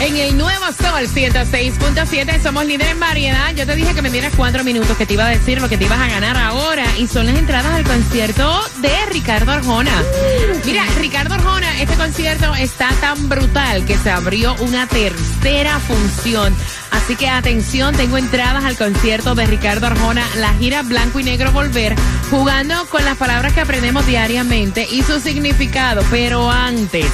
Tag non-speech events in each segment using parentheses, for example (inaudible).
En el nuevo Sol 106.7 somos líderes en variedad. Yo te dije que me dieras cuatro minutos que te iba a decir lo que te ibas a ganar ahora. Y son las entradas al concierto de Ricardo Arjona. Mira, Ricardo Arjona, este concierto está tan brutal que se abrió una tercera función. Así que atención, tengo entradas al concierto de Ricardo Arjona, la gira Blanco y Negro Volver, jugando con las palabras que aprendemos diariamente y su significado. Pero antes,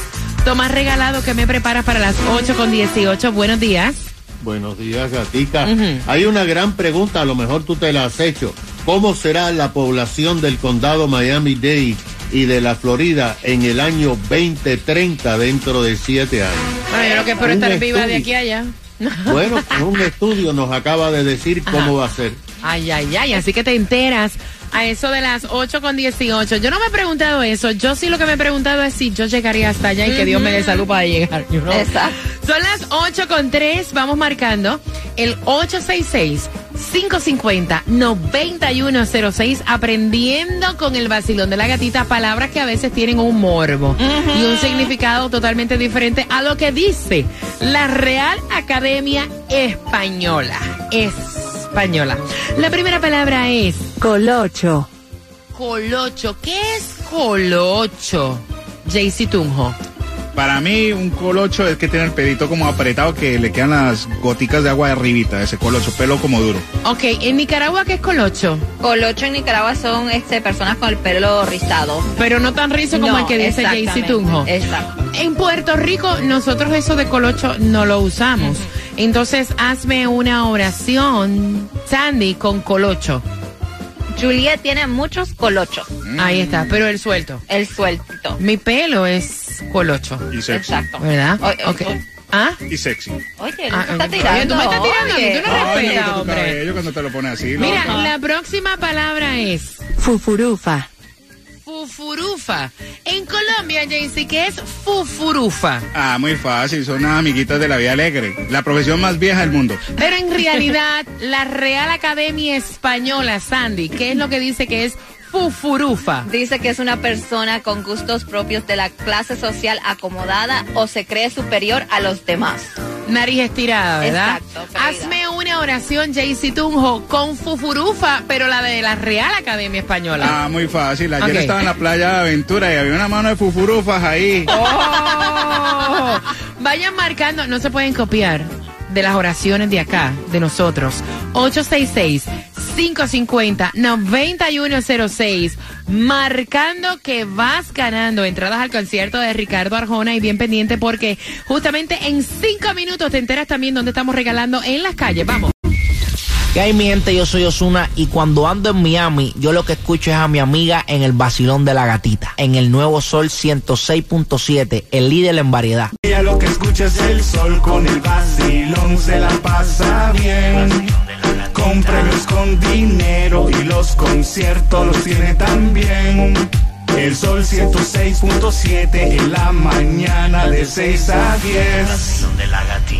Tomás Regalado, que me preparas para las 8 con 18. Buenos días. Buenos días, Gatica. Hay una gran pregunta, a lo mejor tú te la has hecho. ¿Cómo será la población del condado Miami-Dade y de la Florida en el año 2030 dentro de siete años? Bueno, yo lo que espero estar viva de aquí a allá. (laughs) Bueno, un estudio nos acaba de decir cómo va a ser. Ay, ay, ay, así que te enteras a eso de las 8 con 18. Yo no me he preguntado eso, yo sí lo que me he preguntado es si yo llegaría hasta allá y que Dios me dé salud para llegar. you know? Exacto. Son las 8 con 3, vamos marcando el 866-550-9106, aprendiendo con el vacilón de la gatita palabras que a veces tienen un morbo y un significado totalmente diferente a lo que dice la Real Academia Española. Española. La primera palabra es Colocho. colocho. ¿Qué es colocho? Jaycee Tunjo. Para mí, un colocho es que tiene el pelito como apretado que le quedan las goticas de agua de arribita, ese colocho, pelo como duro. Ok, en Nicaragua, ¿qué es colocho? Colocho en Nicaragua son este, personas con el pelo rizado. Pero no tan rizo como No, el que dice Jaycee Tunjo. Exacto. En Puerto Rico, nosotros eso de colocho no lo usamos. Entonces, hazme una oración, Sandy, con colocho. Juliet tiene muchos colochos. Ahí está, pero el suelto. El sueltito. Mi pelo es colocho, Y sexy. Exacto. ¿verdad? Oye, ok. oye. ¿Ah? Y sexy. Oye, Ah, no está oye, tirando. tú me estás tirando a mí, oye. tú no respetas, hombre. cuando te lo pones así. Mira, la próxima palabra es Fufurufa. Fufurufa. En Colombia, Jaycee, ¿qué es fufurufa? Ah, muy fácil, son unas amiguitas de la vida alegre. La profesión más vieja del mundo. Pero en realidad, (laughs) la Real Academia Española, Sandy, ¿qué es lo que dice que es fufurufa? Dice que es una persona con gustos propios de la clase social acomodada o se cree superior a los demás. Nariz estirada, ¿verdad? Exacto. Hazme oración, Jaycee Tunjo, con fufurufa, pero la de la Real Academia Española. Ah, muy fácil. Ayer estaba en la playa de aventura y había una mano de fufurufas ahí. ¡Oh! Vayan marcando, no se pueden copiar de las oraciones de acá, de nosotros. 866-550-9106. Marcando que vas ganando entradas al concierto de Ricardo Arjona y bien pendiente porque justamente en cinco minutos te enteras también dónde estamos regalando en las calles. Vamos. ¿Qué hay mi gente? Yo soy Osuna y cuando ando en Miami, yo lo que escucho es a mi amiga en el vacilón de la gatita, en el nuevo Sol 106.7, el líder en variedad. Ella lo que escucha es el sol con el vacilón, se la pasa bien. Con premios con dinero y los conciertos los tiene también. El sol 106.7 en la mañana de 6 a 10.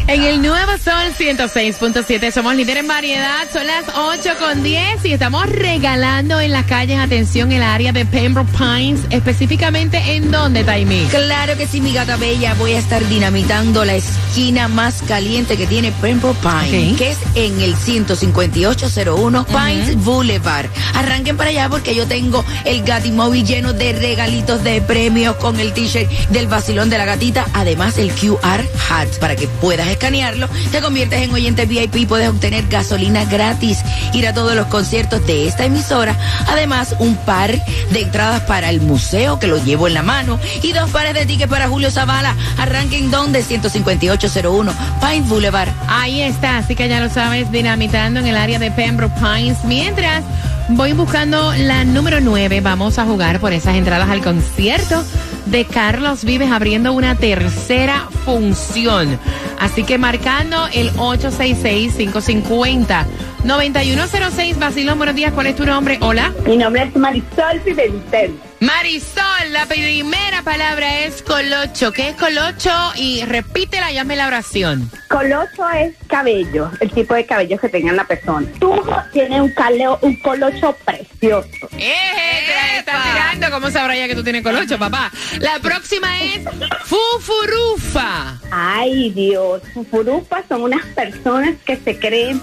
En el nuevo Sol 106.7 somos líderes en variedad, son las 8 con 10 y estamos regalando en las calles, atención, el área de Pembroke Pines, específicamente en dónde, Taimi. Claro que sí, mi gata bella. Voy a estar dinamitando la esquina más caliente que tiene Pembroke Pines, que es en el 15801 Pines Boulevard. Arranquen para allá porque yo tengo el Gatimóvil lleno de regalitos de premios con el t-shirt del vacilón de la gatita, además el QR hat para que puedas escanearlo. Te conviertes en oyente VIP y puedes obtener gasolina gratis, ir a todos los conciertos de esta emisora, además un par de entradas para el museo que lo llevo en la mano y dos pares de tickets para Julio Zavala. Arranquen donde 15801 Pine Boulevard. Ahí está, así que ya lo sabes, dinamitando en el área de Pembroke Pines. Mientras voy buscando la número 9, vamos a jugar por esas entradas al concierto de Carlos Vives abriendo una tercera función. Así que marcando el 866-550-9106. Basilón, buenos días, ¿cuál es tu nombre? Hola. Mi nombre es Marisol Pimentel. Marisol, la primera palabra es colocho. ¿Qué es colocho? Y repítela y hazme la oración. Colocho es cabello, el tipo de cabello que tenga la persona. Tú tienes un, caleo, un colocho precioso. ¡Eh! La estás tirando. ¿Cómo sabrá ya que tú tienes colocho, papá? La próxima es fufurufa. Ay, Dios. Fufurupas son unas personas que se creen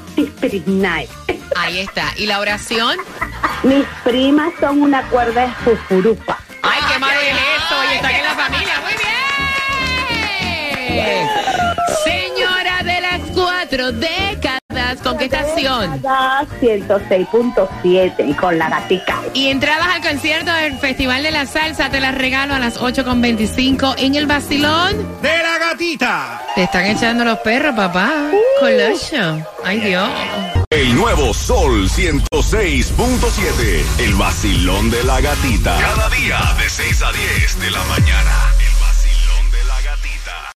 night. Ahí está. ¿Y la oración? Mis primas son una cuerda de ¡Ay, qué malo es esto! Y está aquí en la familia. ¡Muy bien! Señora de las cuatro décadas, ¿con qué estación? Cada 106.7 y con la gatica. Y entradas al concierto del Festival de la Salsa te las regalo a las 8.25 en el Basilón. ¡De la gatita! Te están echando los perros, papá. Colocho. Ay, Dios. El nuevo Sol 106.7. El vacilón de la gatita. Cada día de 6 a 10 de la mañana. El vacilón de la gatita.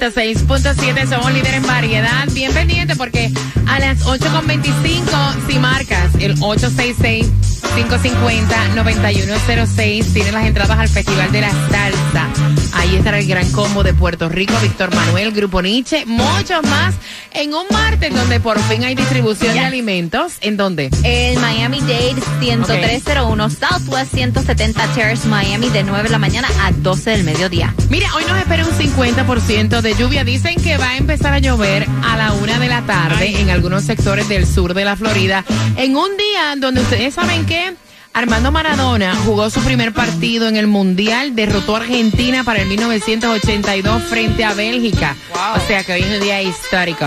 106.7 somos líderes en variedad. Bien pendiente porque a las 8.25 si marcas el 866-550-9106 tienes las entradas al Festival de la Salsa. Ahí estará el gran combo de Puerto Rico, Víctor Manuel, Grupo Nietzsche, muchos más en un martes donde por fin hay distribución de alimentos. ¿En dónde? El Miami Dade 10301 Southwest 170 Terrace Miami de 9 de la mañana a 12 del mediodía. Mira, hoy nos espera un 50% de lluvia. Dicen que va a empezar a llover a la una de la tarde en algunos sectores del sur de la Florida. En un día donde ustedes saben que Armando Maradona jugó su primer partido en el Mundial, derrotó a Argentina para el 1982 frente a Bélgica. O sea que hoy es un día histórico.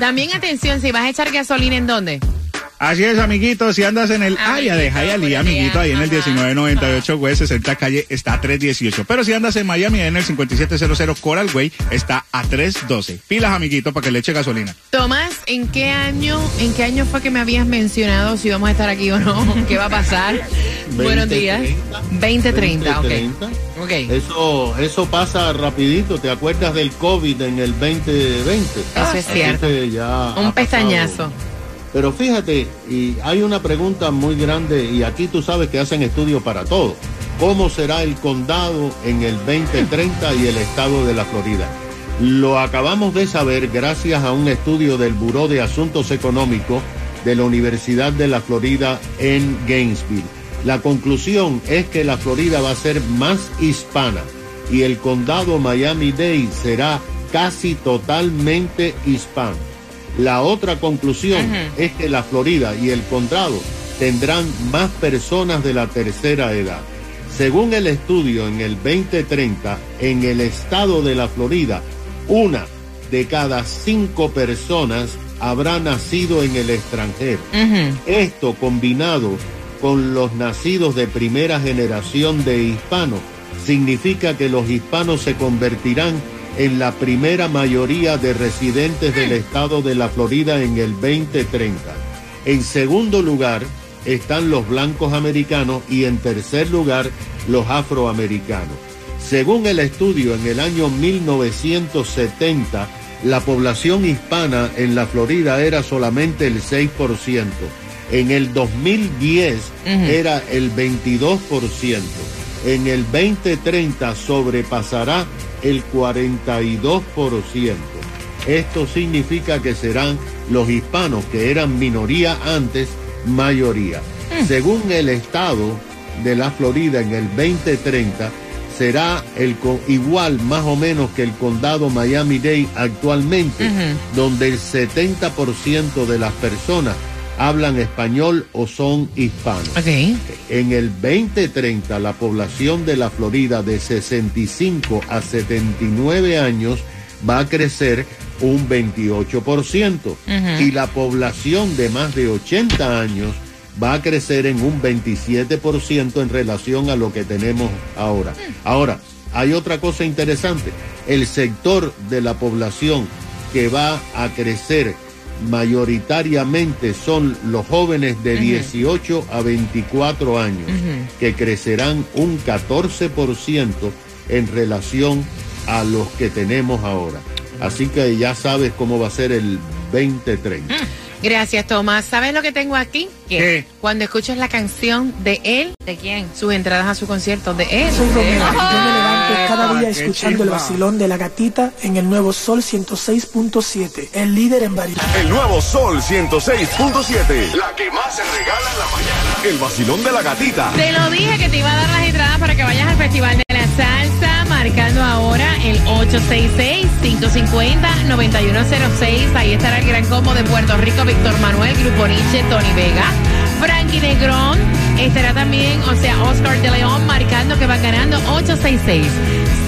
También atención, si vas a echar gasolina, ¿en dónde? Así es, amiguito, si andas en el área de Hialeah, amiguito, ahí en el 1998 West 60 calle está a 318. Pero si andas en Miami, en el 5700 Coral Way está a 312. Pilas, amiguito, para que le eche gasolina. Tomás, ¿en qué año, en qué año fue que me habías mencionado si vamos a estar aquí o no? (laughs) ¿Qué va a pasar? (laughs) Buenos días. 2030, ok. 2030. Ok. Eso, eso pasa rapidito. ¿Te acuerdas del COVID en el 2020? Eso es cierto. Ya Un pestañazo. pasado. Pero fíjate, y hay una pregunta muy grande, y aquí tú sabes que hacen estudios para todo. ¿Cómo será el condado en el 2030 y el estado de la Florida? Lo acabamos de saber gracias a un estudio del Buró de Asuntos Económicos de la Universidad de la Florida en Gainesville. La conclusión es que la Florida va a ser más hispana y el condado Miami-Dade será casi totalmente hispano. La otra conclusión es que la Florida y el condado tendrán más personas de la tercera edad. Según el estudio, en el 2030, en el estado de la Florida, una de cada cinco personas habrá nacido en el extranjero. Esto combinado con los nacidos de primera generación de hispanos significa que los hispanos se convertirán en la primera mayoría de residentes del estado de la Florida en el 2030. En segundo lugar están los blancos americanos y en tercer lugar los afroamericanos. Según el estudio, en el año 1970, la población hispana en la Florida era solamente el 6%. En el 2010 era el 22%. En el 2030 sobrepasará el 42%. Esto significa que serán los hispanos que eran minoría antes, mayoría. Según el estado de la Florida en el 2030, será el igual más o menos que el condado Miami-Dade actualmente, donde el 70% de las personas hablan español o son hispanos. En el 2030 la población de la Florida de 65 a 79 años va a crecer un 28% Ujú. y la población de más de 80 años va a crecer en un 27% en relación a lo que tenemos ahora. Ahora, hay otra cosa interesante. El sector de la población que va a crecer mayoritariamente son los jóvenes de Ujú. 18 a 24 años, que crecerán un 14% en relación a los que tenemos ahora. Así que ya sabes cómo va a ser el 2030. Gracias, Tomás. ¿Sabes lo que tengo aquí? ¿Qué? Cuando escuchas la canción de él. ¿De quién? Sus entradas a su concierto de él. Soy Romeo y yo me levanto cada día escuchando el vacilón de la gatita en el nuevo Sol 106.7, el líder en variedad. El nuevo Sol 106.7. La que más se regala en la mañana. El vacilón de la gatita. Te lo dije que te iba a dar las entradas para que vayas al Festival de marcando ahora el 866-550-9106. Ahí estará el gran combo de Puerto Rico, Víctor Manuel, Grupo Nietzsche, Tony Vega, Frankie Negrón. Estará también, o sea, Oscar de León, marcando que va ganando 866.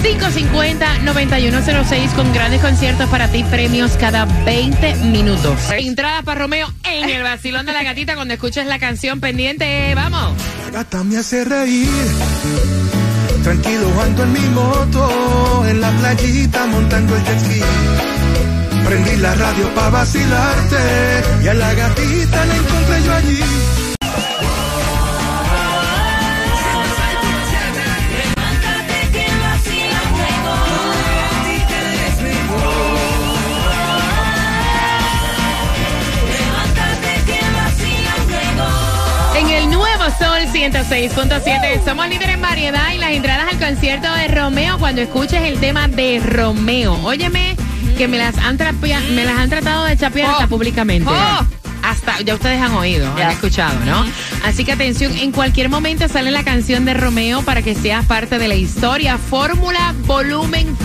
550-9106 con grandes conciertos para ti, premios cada 20 minutos. Entrada para Romeo en el vacilón de la gatita cuando escuches la canción pendiente. ¡Vamos! La gata me hace reír. Tranquilo ando en mi moto, en la playita montando el jet ski. Prendí la radio pa' vacilarte y a la gatita la encontré yo allí. 106.7 somos líderes en variedad y las entradas al concierto de Romeo cuando escuches el tema de Romeo. Óyeme que me las han, trapea- me las han tratado de chapear hasta públicamente. Oh. Hasta, ya ustedes han oído, han escuchado, ¿no? Así que atención, en cualquier momento sale la canción de Romeo para que seas parte de la historia. Fórmula Volumen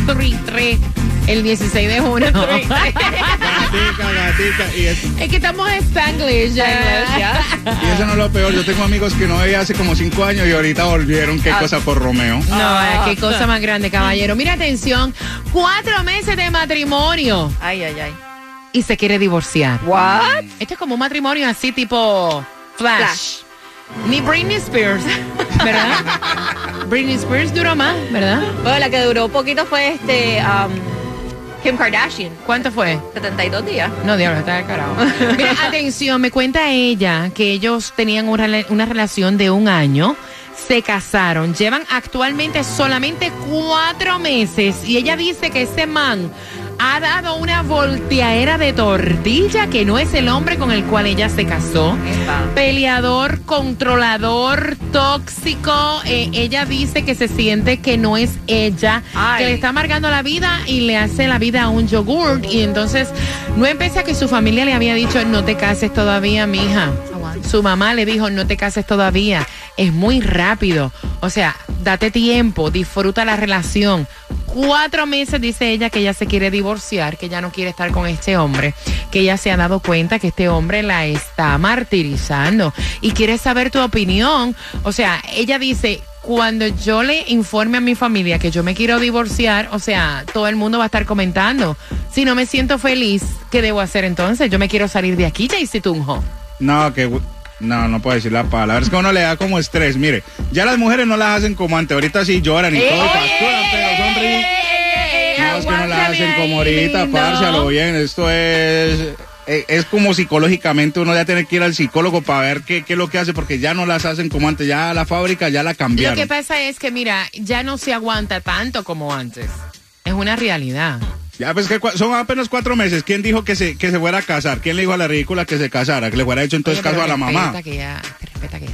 3, el 16 de junio. (laughs) (laughs) Gatica, gatica. Y, es- Es que estamos en Spanglish ya. y eso no es lo peor. Yo tengo amigos que no veía hace como cinco años y ahorita volvieron. Qué Ah. cosa por Romeo. No, eh, qué cosa más grande, caballero. Mira, atención, cuatro meses de matrimonio. Ay, ay, ay. Y se quiere divorciar. What? Esto es como un matrimonio así tipo Flash. Flash. Ni Britney Spears, ¿verdad? (laughs) Britney Spears duró más, ¿verdad? Bueno, la que duró poquito fue este um, Kim Kardashian. ¿Cuánto fue? 72 días. No, diablo, está de carajo. (laughs) Mira, atención, me cuenta ella que ellos tenían una relación de un año, se casaron, llevan actualmente solamente cuatro meses y ella dice que ese man ha dado una volteadera de tortilla que no es el hombre con el cual ella se casó. Peleador, controlador, tóxico. Eh, ella dice que se siente que no es ella, que le está amargando la vida y le hace la vida a un yogurt. Y entonces no empecé a que su familia le había dicho, no te cases todavía, mija. Su mamá le dijo, no te cases todavía. Es muy rápido. O sea, date tiempo, disfruta la relación. Cuatro meses dice ella que ella se quiere divorciar, que ella no quiere estar con este hombre, que ella se ha dado cuenta que este hombre la está martirizando y quiere saber tu opinión. O sea, ella dice, cuando yo le informe a mi familia que yo me quiero divorciar, o sea, todo el mundo va a estar comentando. Si no me siento feliz, ¿qué debo hacer entonces? Yo me quiero salir de aquí, Jaycee Tunjo. No, que. No, no puedo decir la palabra. Es que uno le da como estrés. Mire, ya las mujeres no las hacen como antes. Ahorita sí lloran y todo, y facturan, pero son ri- No, es que no la aguántame hacen como ahorita, parce, a lo bien. Esto es. eh, Es como psicológicamente uno ya tiene que ir al psicólogo para ver qué, qué es lo que hace, porque ya no las hacen como antes, ya la fábrica ya la Lo cambiaron. que pasa es que, mira, ya no se aguanta tanto como antes. Es una realidad. Ya, pues que son apenas cuatro meses. ¿Quién dijo que se, que se fuera a casar? ¿Quién le dijo a la ridícula que se casara? Que le fuera hecho entonces Oye, pero caso a la mamá. que ya- respeta que ya-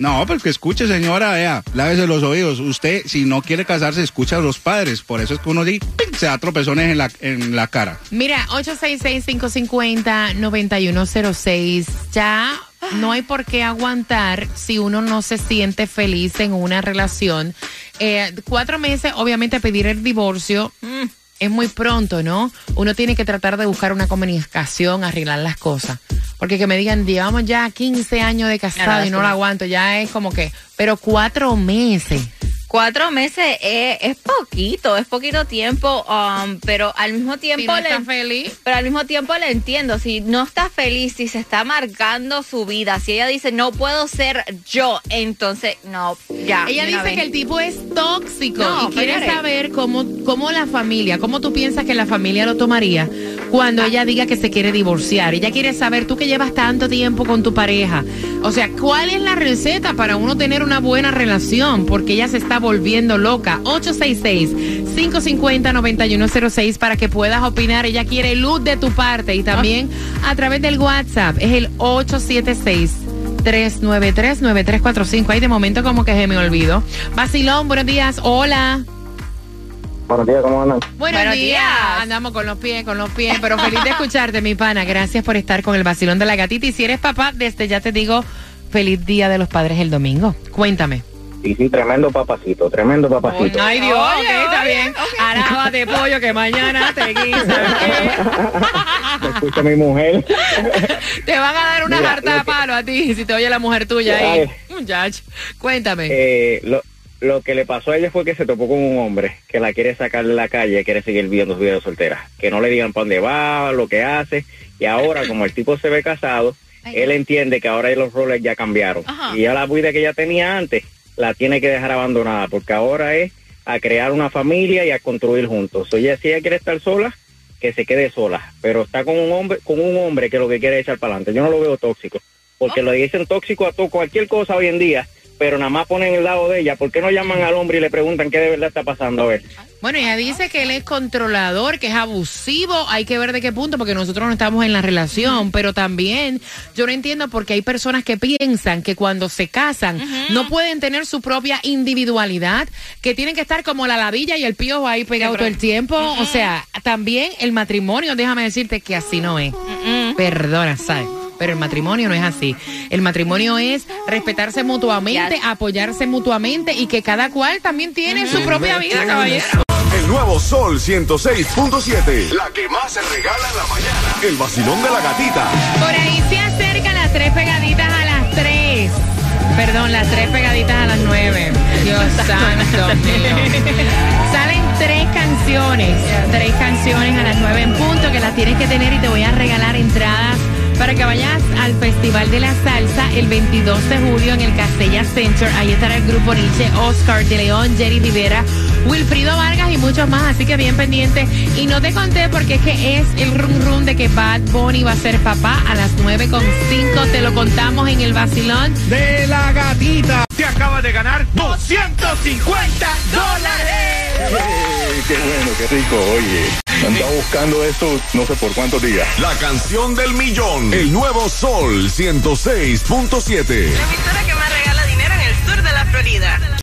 No, pues que escuche, señora, vea, lávese los oídos. Usted, si no quiere casarse, escucha a los padres. Por eso es que uno di- ¡ping! se da tropezones en la, en la cara. Mira, 866-550-9106. Ya no hay por qué aguantar si uno no se siente feliz en una relación. Eh, cuatro meses, obviamente, pedir el divorcio. mm, es muy pronto, ¿no? Uno tiene que tratar de buscar una comunicación, arreglar las cosas. Porque que me digan, llevamos ya 15 años de casado y no lo aguanto, ya es como que, pero cuatro meses. Cuatro meses es, es poquito, es poquito tiempo, um, pero al mismo tiempo no le, está feliz. pero al mismo tiempo le entiendo. Si no está feliz, si se está marcando su vida, si ella dice no puedo ser yo, entonces no, ya. Ella dice vez. que el tipo es tóxico No, y quiere saber cómo, cómo la familia, cómo tú piensas que la familia lo tomaría cuando ella diga que se quiere divorciar. Ella quiere saber, tú que llevas tanto tiempo con tu pareja, o sea, ¿cuál es la receta para uno tener una buena relación? Porque ella se está volviendo loca. 866-550-9106 para que puedas opinar. Ella quiere luz de tu parte y también a través del WhatsApp es el 876. 393-9345. Ahí de momento como que se me olvidó. Basilón, buenos días. Hola. Buenos días, ¿cómo andan? Buenos, Buenos días. días. Andamos con los pies, con los pies. Pero feliz de escucharte, mi pana. Gracias por estar con el Basilón de la Gatita. Y si eres papá, desde ya te digo, feliz Día de los Padres el domingo. Cuéntame. Sí, sí, tremendo papacito, tremendo papacito. Ay, Dios, ok, está bien. Alábate, pollo, que mañana te guisa. Me (laughs) escucha mi mujer. (laughs) Te van a dar una Mira, harta de que- palo a ti si te oye la mujer tuya ahí. Muchacho, cuéntame. Eh, lo, lo que le pasó a ella fue que se topó con un hombre que la quiere sacar de la calle, quiere seguir viviendo su vida de soltera. Que no le digan para dónde va, lo que hace. Y ahora, como el tipo se ve casado, él entiende que ahora los roles ya cambiaron. Ajá. Y ya la vida que ella tenía antes la tiene que dejar abandonada, porque ahora es a crear una familia y a construir juntos. O ella, si ella quiere estar sola, que se quede sola, pero está con un hombre, con un hombre que lo que quiere es echar para adelante. Yo no lo veo tóxico, porque lo dicen tóxico a todo, cualquier cosa hoy en día, pero nada más ponen el lado de ella. ¿Por qué no llaman al hombre y le preguntan qué de verdad está pasando? A ver. Bueno, ella dice que él es controlador, que es abusivo. Hay que ver de qué punto, porque nosotros no estamos en la relación. Pero también yo no entiendo porque hay personas que piensan que cuando se casan no pueden tener su propia individualidad, que tienen que estar como la ladilla y el pío ahí pegado todo el tiempo. O sea, también el matrimonio, déjame decirte que así no es. Perdona, ¿sabes? Pero el matrimonio no es así. El matrimonio es respetarse mutuamente, apoyarse mutuamente y que cada cual también tiene su propia vida, caballero. El nuevo Sol 106.7. La que más se regala en la mañana. El vacilón de la gatita. Por ahí se acercan las tres pegaditas a las tres. Perdón, las tres pegaditas a las nueve. Dios (laughs) santo mío. Salen tres canciones, tres canciones a las nueve en punto que las tienes que tener y te voy a regalar entradas para que vayas al Festival de la Salsa el 22 de julio en el Castella Center. Ahí estará el grupo Nietzsche, Oscar de León, Jerry Rivera, Wilfrido Vargas y muchos más. Así que bien pendiente. Y no te conté porque es que es el rum rum de que Bad Bunny va a ser papá a las 9 con 5. Te lo contamos en el vacilón. De la gatita. Te acaba de ganar 250 dólares. qué bueno, qué rico, oye. Andaba buscando esto no sé por cuántos días. La canción del millón. El nuevo Sol 106.7. emisora que más regala dinero en el sur de la Florida.